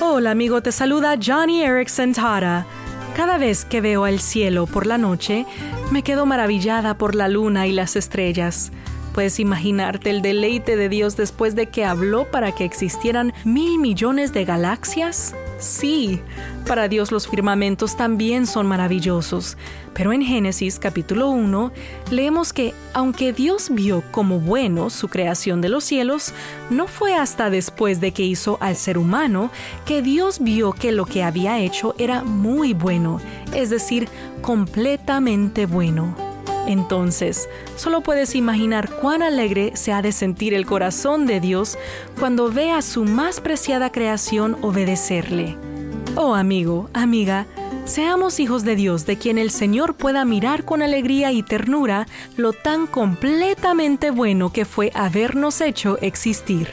Hola amigo, te saluda Johnny Erickson Tara. Cada vez que veo el cielo por la noche, me quedo maravillada por la luna y las estrellas. ¿Puedes imaginarte el deleite de Dios después de que habló para que existieran mil millones de galaxias? Sí, para Dios los firmamentos también son maravillosos. Pero en Génesis capítulo 1 leemos que aunque Dios vio como bueno su creación de los cielos, no fue hasta después de que hizo al ser humano que Dios vio que lo que había hecho era muy bueno, es decir, completamente bueno. Entonces, solo puedes imaginar cuán alegre se ha de sentir el corazón de Dios cuando ve a su más preciada creación obedecerle. Oh amigo, amiga, seamos hijos de Dios de quien el Señor pueda mirar con alegría y ternura lo tan completamente bueno que fue habernos hecho existir.